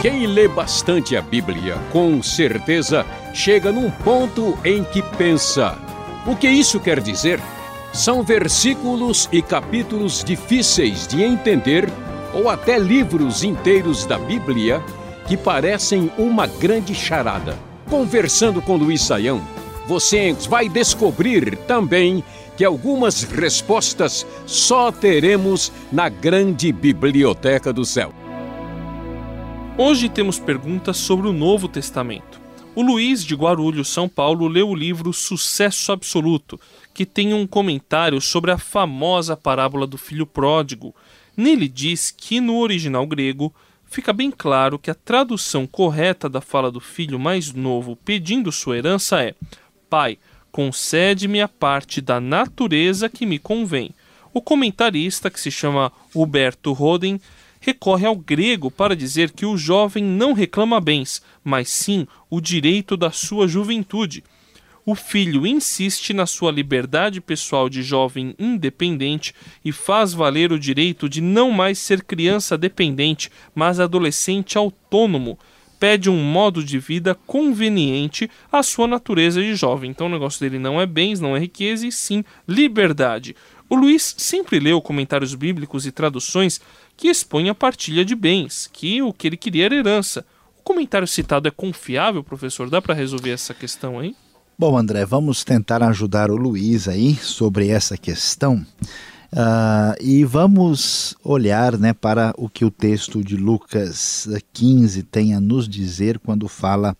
Quem lê bastante a Bíblia, com certeza chega num ponto em que pensa: o que isso quer dizer? São versículos e capítulos difíceis de entender, ou até livros inteiros da Bíblia que parecem uma grande charada. Conversando com Luiz Saião, você vai descobrir também que algumas respostas só teremos na grande biblioteca do céu. Hoje temos perguntas sobre o Novo Testamento. O Luiz de Guarulhos, São Paulo, leu o livro Sucesso Absoluto, que tem um comentário sobre a famosa parábola do filho pródigo. Nele diz que no original grego fica bem claro que a tradução correta da fala do filho mais novo pedindo sua herança é: Pai, concede-me a parte da natureza que me convém. O comentarista, que se chama Huberto Roden, recorre ao grego para dizer que o jovem não reclama bens, mas sim o direito da sua juventude. O filho insiste na sua liberdade pessoal de jovem independente e faz valer o direito de não mais ser criança dependente, mas adolescente autônomo. Pede um modo de vida conveniente à sua natureza de jovem. Então o negócio dele não é bens, não é riqueza, e sim liberdade. O Luiz sempre leu comentários bíblicos e traduções que expõem a partilha de bens, que o que ele queria era herança. O comentário citado é confiável, professor? Dá para resolver essa questão aí? Bom, André, vamos tentar ajudar o Luiz aí sobre essa questão. Uh, e vamos olhar né, para o que o texto de Lucas 15 tem a nos dizer quando fala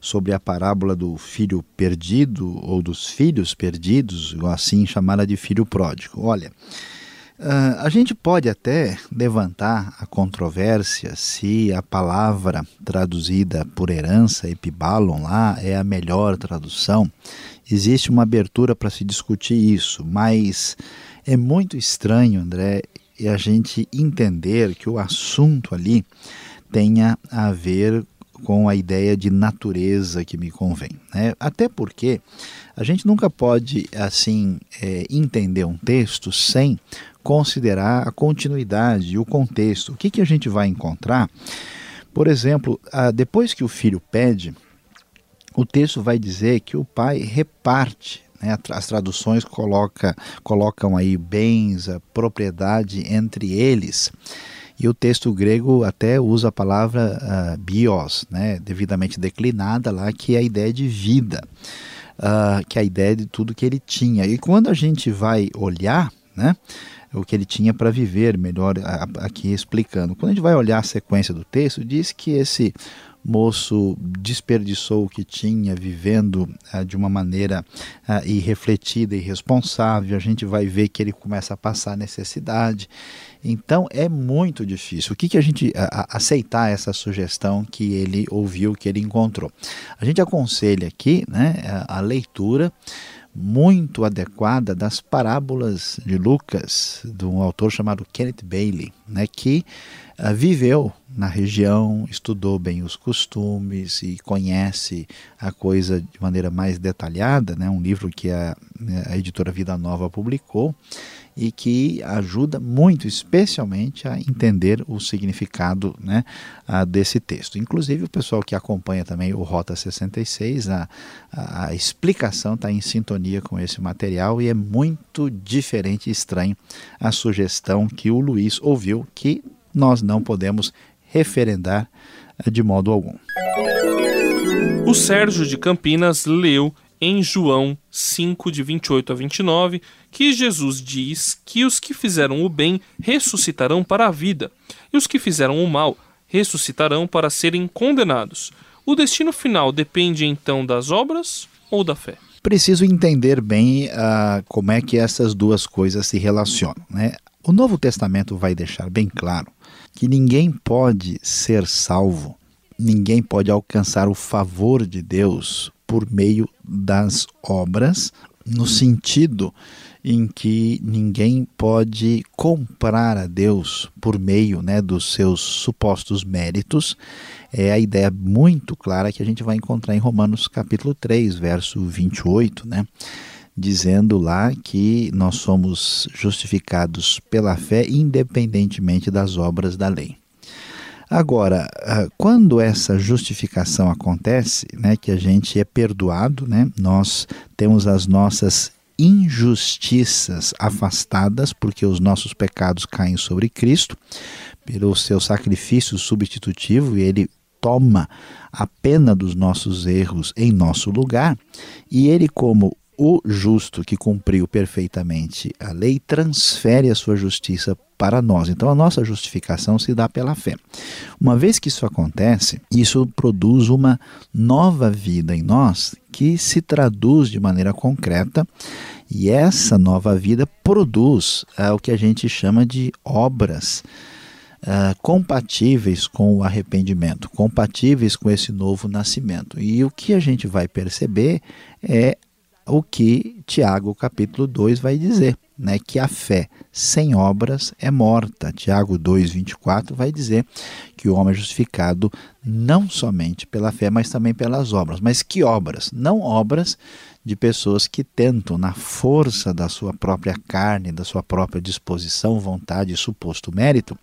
sobre a parábola do filho perdido ou dos filhos perdidos, ou assim chamada de filho pródigo. Olha, Uh, a gente pode até levantar a controvérsia se a palavra traduzida por herança, epibalon, lá é a melhor tradução. Existe uma abertura para se discutir isso, mas é muito estranho, André, a gente entender que o assunto ali tenha a ver com a ideia de natureza que me convém. Né? Até porque a gente nunca pode assim é, entender um texto sem considerar a continuidade e o contexto. O que, que a gente vai encontrar? Por exemplo, depois que o filho pede, o texto vai dizer que o pai reparte né? as traduções coloca, colocam aí bens, a propriedade entre eles. E o texto grego até usa a palavra uh, bios, né? devidamente declinada lá, que é a ideia de vida, uh, que é a ideia de tudo que ele tinha. E quando a gente vai olhar, né? O que ele tinha para viver, melhor aqui explicando. Quando a gente vai olhar a sequência do texto, diz que esse moço desperdiçou o que tinha, vivendo ah, de uma maneira ah, irrefletida e irresponsável. A gente vai ver que ele começa a passar necessidade. Então é muito difícil. O que, que a gente a, aceitar essa sugestão que ele ouviu, que ele encontrou? A gente aconselha aqui né, a, a leitura muito adequada das parábolas de Lucas, de um autor chamado Kenneth Bailey, né, que uh, viveu na região, estudou bem os costumes e conhece a coisa de maneira mais detalhada, né, um livro que a, a editora Vida Nova publicou e que ajuda muito, especialmente, a entender o significado né, desse texto. Inclusive, o pessoal que acompanha também o Rota 66, a, a, explicação está em sintonia com esse material e é muito diferente e estranho a sugestão que o Luiz ouviu, que nós não podemos referendar eh, de modo algum. O Sérgio de Campinas leu em João 5, de 28 a 29, que Jesus diz que os que fizeram o bem ressuscitarão para a vida, e os que fizeram o mal ressuscitarão para serem condenados. O destino final depende então das obras ou da fé? Preciso entender bem uh, como é que essas duas coisas se relacionam. Né? O Novo Testamento vai deixar bem claro que ninguém pode ser salvo, ninguém pode alcançar o favor de Deus por meio das obras, no sentido em que ninguém pode comprar a Deus por meio né, dos seus supostos méritos. É a ideia muito clara que a gente vai encontrar em Romanos capítulo 3, verso 28, né? dizendo lá que nós somos justificados pela fé independentemente das obras da lei. Agora, ah, quando essa justificação acontece, né, que a gente é perdoado, né, nós temos as nossas injustiças afastadas, porque os nossos pecados caem sobre Cristo, pelo seu sacrifício substitutivo, e ele toma a pena dos nossos erros em nosso lugar, e ele, como o justo que cumpriu perfeitamente a lei, transfere a sua justiça para nós. Então a nossa justificação se dá pela fé. Uma vez que isso acontece, isso produz uma nova vida em nós que se traduz de maneira concreta e essa nova vida produz é, o que a gente chama de obras Uh, compatíveis com o arrependimento, compatíveis com esse novo nascimento. E o que a gente vai perceber é o que Tiago capítulo 2 vai dizer, né, que a fé sem obras é morta. Tiago 2:24 vai dizer que o homem é justificado não somente pela fé, mas também pelas obras. Mas que obras? Não obras de pessoas que tentam na força da sua própria carne, da sua própria disposição, vontade e suposto mérito,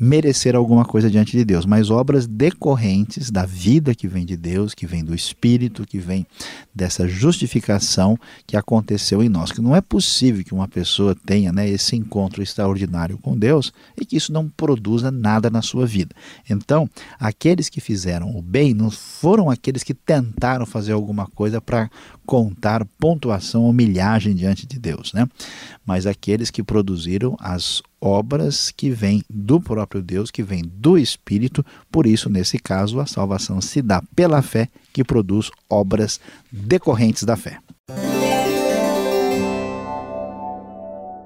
merecer alguma coisa diante de Deus, mas obras decorrentes da vida que vem de Deus, que vem do Espírito, que vem dessa justificação que aconteceu em nós. Que não é possível que uma pessoa tenha né, esse encontro extraordinário com Deus e que isso não produza nada na sua vida. Então, aqueles que fizeram o bem não foram aqueles que tentaram fazer alguma coisa para contar pontuação ou milhagem diante de Deus, né? mas aqueles que produziram as obras que vêm do próprio Deus, que vêm do Espírito. Por isso, nesse caso, a salvação se dá pela fé, que produz obras decorrentes da fé.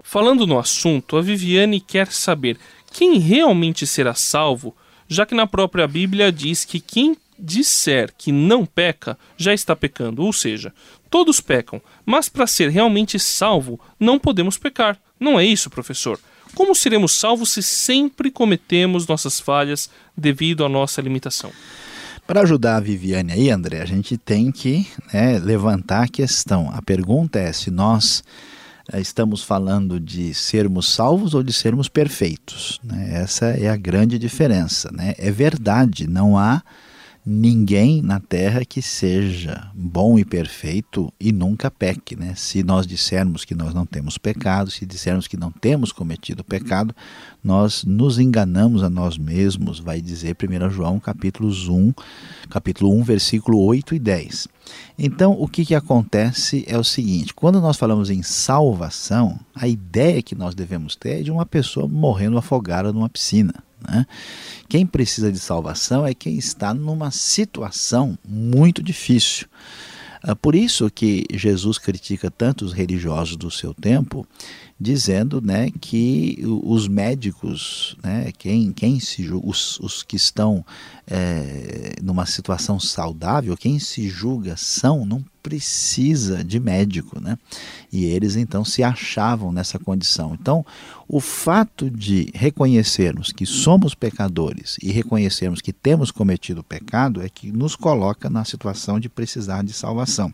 Falando no assunto, a Viviane quer saber quem realmente será salvo, já que na própria Bíblia diz que quem disser que não peca, já está pecando, ou seja, todos pecam, mas para ser realmente salvo, não podemos pecar. Não é isso, professor? Como seremos salvos se sempre cometemos nossas falhas devido à nossa limitação? Para ajudar a Viviane aí, André, a gente tem que né, levantar a questão. A pergunta é se nós eh, estamos falando de sermos salvos ou de sermos perfeitos. Né? Essa é a grande diferença. Né? É verdade, não há ninguém na terra que seja bom e perfeito e nunca peque. Né? Se nós dissermos que nós não temos pecado, se dissermos que não temos cometido pecado, nós nos enganamos a nós mesmos, vai dizer 1 João capítulo 1, capítulo 1, versículo 8 e 10. Então, o que, que acontece é o seguinte: quando nós falamos em salvação, a ideia que nós devemos ter é de uma pessoa morrendo afogada numa piscina. Né? Quem precisa de salvação é quem está numa situação muito difícil. Ah, por isso que Jesus critica tantos religiosos do seu tempo, dizendo né, que os médicos, né, quem, quem se, os, os que estão é, numa situação saudável, quem se julga são, não precisa de médico, né? E eles então se achavam nessa condição. Então, o fato de reconhecermos que somos pecadores e reconhecermos que temos cometido pecado é que nos coloca na situação de precisar de salvação.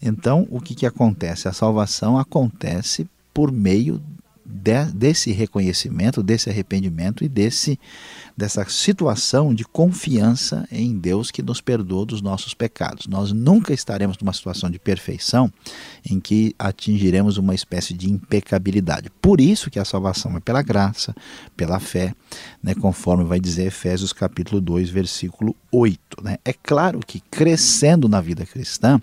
Então, o que, que acontece? A salvação acontece por meio de, desse reconhecimento, desse arrependimento e desse dessa situação de confiança em Deus que nos perdoa dos nossos pecados. Nós nunca estaremos numa situação de perfeição em que atingiremos uma espécie de impecabilidade. Por isso que a salvação é pela graça, pela fé, né, conforme vai dizer Efésios capítulo 2, versículo 8. Né? É claro que crescendo na vida cristã,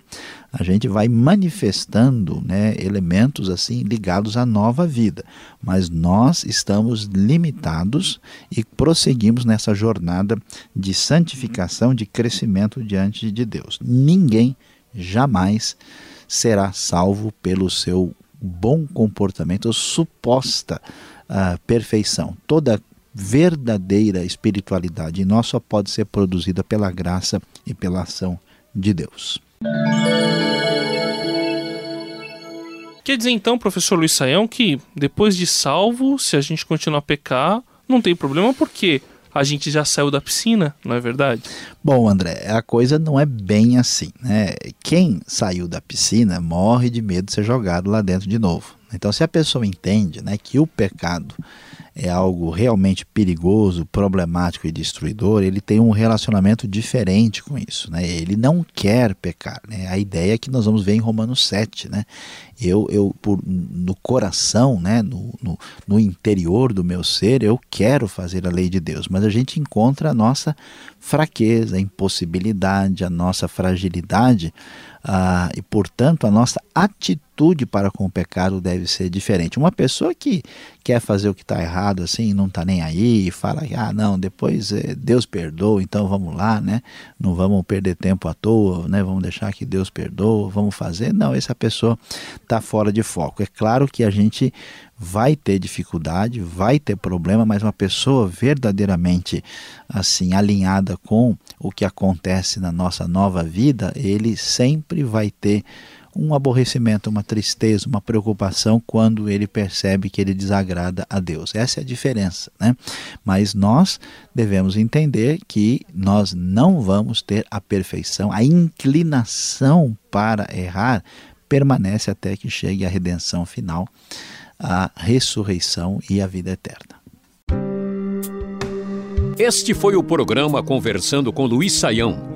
a gente vai manifestando né, elementos assim ligados à nova vida, mas nós estamos limitados e prosseguimos nessa jornada de santificação, de crescimento diante de Deus. Ninguém jamais será salvo pelo seu bom comportamento suposta uh, perfeição. Toda verdadeira espiritualidade em nós só pode ser produzida pela graça e pela ação de Deus. Quer dizer então, professor Luiz Saião, que depois de salvo, se a gente continuar a pecar, não tem problema porque a gente já saiu da piscina, não é verdade? Bom, André, a coisa não é bem assim, né? Quem saiu da piscina morre de medo de ser jogado lá dentro de novo. Então, se a pessoa entende, né, que o pecado é algo realmente perigoso, problemático e destruidor, ele tem um relacionamento diferente com isso. Né? Ele não quer pecar. Né? A ideia é que nós vamos ver em Romanos 7. Né? Eu, eu por, no coração, né? No, no, no interior do meu ser, eu quero fazer a lei de Deus, mas a gente encontra a nossa fraqueza, a impossibilidade, a nossa fragilidade ah, e, portanto, a nossa atitude para com o pecado deve ser diferente. Uma pessoa que quer fazer o que está errado assim, não está nem aí, e fala, ah, não, depois eh, Deus perdoa, então vamos lá, né? Não vamos perder tempo à toa, né? Vamos deixar que Deus perdoa, vamos fazer. Não, essa pessoa está fora de foco. É claro que a gente vai ter dificuldade, vai ter problema, mas uma pessoa verdadeiramente assim alinhada com o que acontece na nossa nova vida, ele sempre vai ter um aborrecimento, uma tristeza, uma preocupação quando ele percebe que ele desagrada a Deus. Essa é a diferença, né? Mas nós devemos entender que nós não vamos ter a perfeição, a inclinação para errar permanece até que chegue a redenção final a ressurreição e a vida eterna. Este foi o programa Conversando com Luiz Saião.